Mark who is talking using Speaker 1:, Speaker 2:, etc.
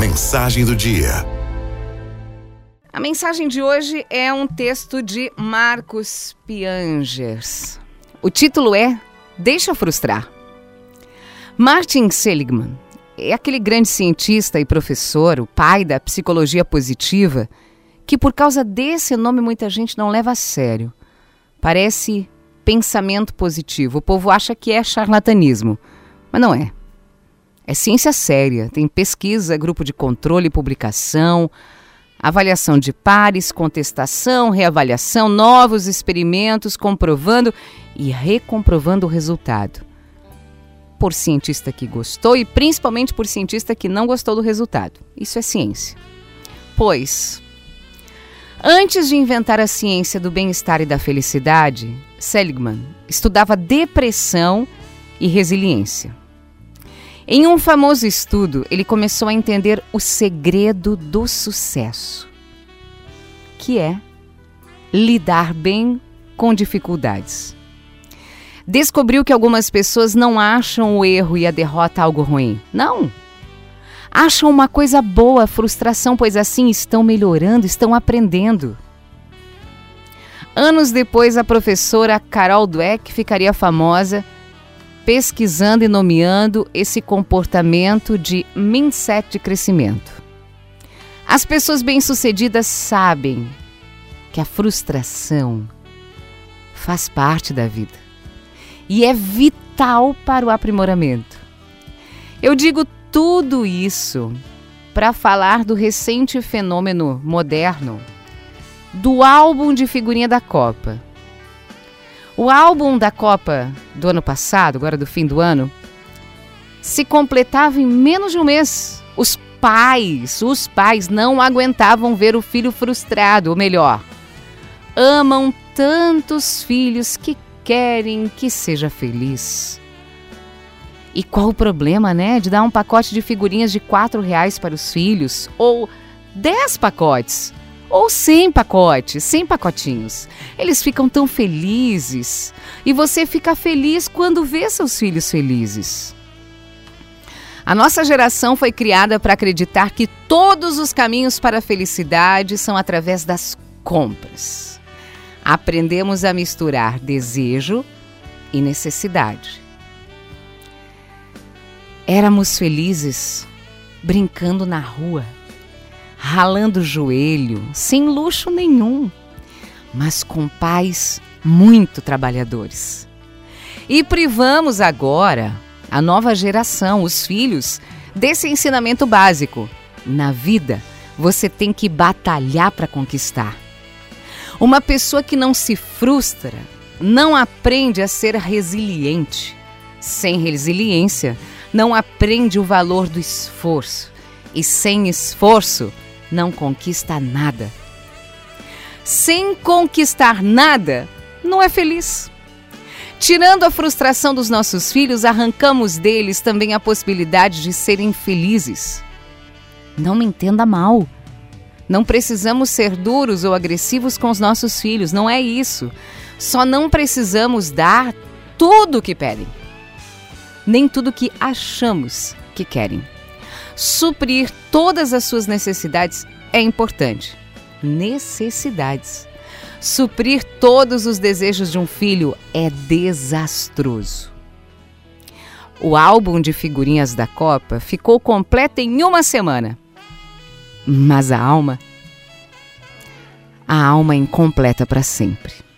Speaker 1: Mensagem do dia.
Speaker 2: A mensagem de hoje é um texto de Marcos Piangers. O título é Deixa frustrar. Martin Seligman é aquele grande cientista e professor, o pai da psicologia positiva, que por causa desse nome muita gente não leva a sério. Parece pensamento positivo. O povo acha que é charlatanismo, mas não é. É ciência séria, tem pesquisa, grupo de controle e publicação, avaliação de pares, contestação, reavaliação, novos experimentos, comprovando e recomprovando o resultado. Por cientista que gostou e principalmente por cientista que não gostou do resultado. Isso é ciência. Pois, antes de inventar a ciência do bem-estar e da felicidade, Seligman estudava depressão e resiliência. Em um famoso estudo, ele começou a entender o segredo do sucesso, que é lidar bem com dificuldades. Descobriu que algumas pessoas não acham o erro e a derrota algo ruim. Não! Acham uma coisa boa a frustração, pois assim estão melhorando, estão aprendendo. Anos depois, a professora Carol Dweck ficaria famosa pesquisando e nomeando esse comportamento de mindset de crescimento. As pessoas bem-sucedidas sabem que a frustração faz parte da vida e é vital para o aprimoramento. Eu digo tudo isso para falar do recente fenômeno moderno do álbum de figurinha da Copa o álbum da Copa do ano passado, agora do fim do ano, se completava em menos de um mês. Os pais, os pais não aguentavam ver o filho frustrado, ou melhor, amam tantos filhos que querem que seja feliz. E qual o problema, né, de dar um pacote de figurinhas de quatro reais para os filhos ou dez pacotes? Ou sem pacotes, sem pacotinhos. Eles ficam tão felizes e você fica feliz quando vê seus filhos felizes. A nossa geração foi criada para acreditar que todos os caminhos para a felicidade são através das compras. Aprendemos a misturar desejo e necessidade. Éramos felizes brincando na rua ralando o joelho, sem luxo nenhum, mas com pais muito trabalhadores. E privamos agora a nova geração, os filhos, desse ensinamento básico. Na vida, você tem que batalhar para conquistar. Uma pessoa que não se frustra não aprende a ser resiliente. Sem resiliência, não aprende o valor do esforço. E sem esforço, não conquista nada. Sem conquistar nada, não é feliz. Tirando a frustração dos nossos filhos, arrancamos deles também a possibilidade de serem felizes. Não me entenda mal. Não precisamos ser duros ou agressivos com os nossos filhos, não é isso. Só não precisamos dar tudo o que pedem, nem tudo o que achamos que querem. Suprir todas as suas necessidades é importante. Necessidades. Suprir todos os desejos de um filho é desastroso. O álbum de figurinhas da Copa ficou completo em uma semana. Mas a alma. A alma é incompleta para sempre.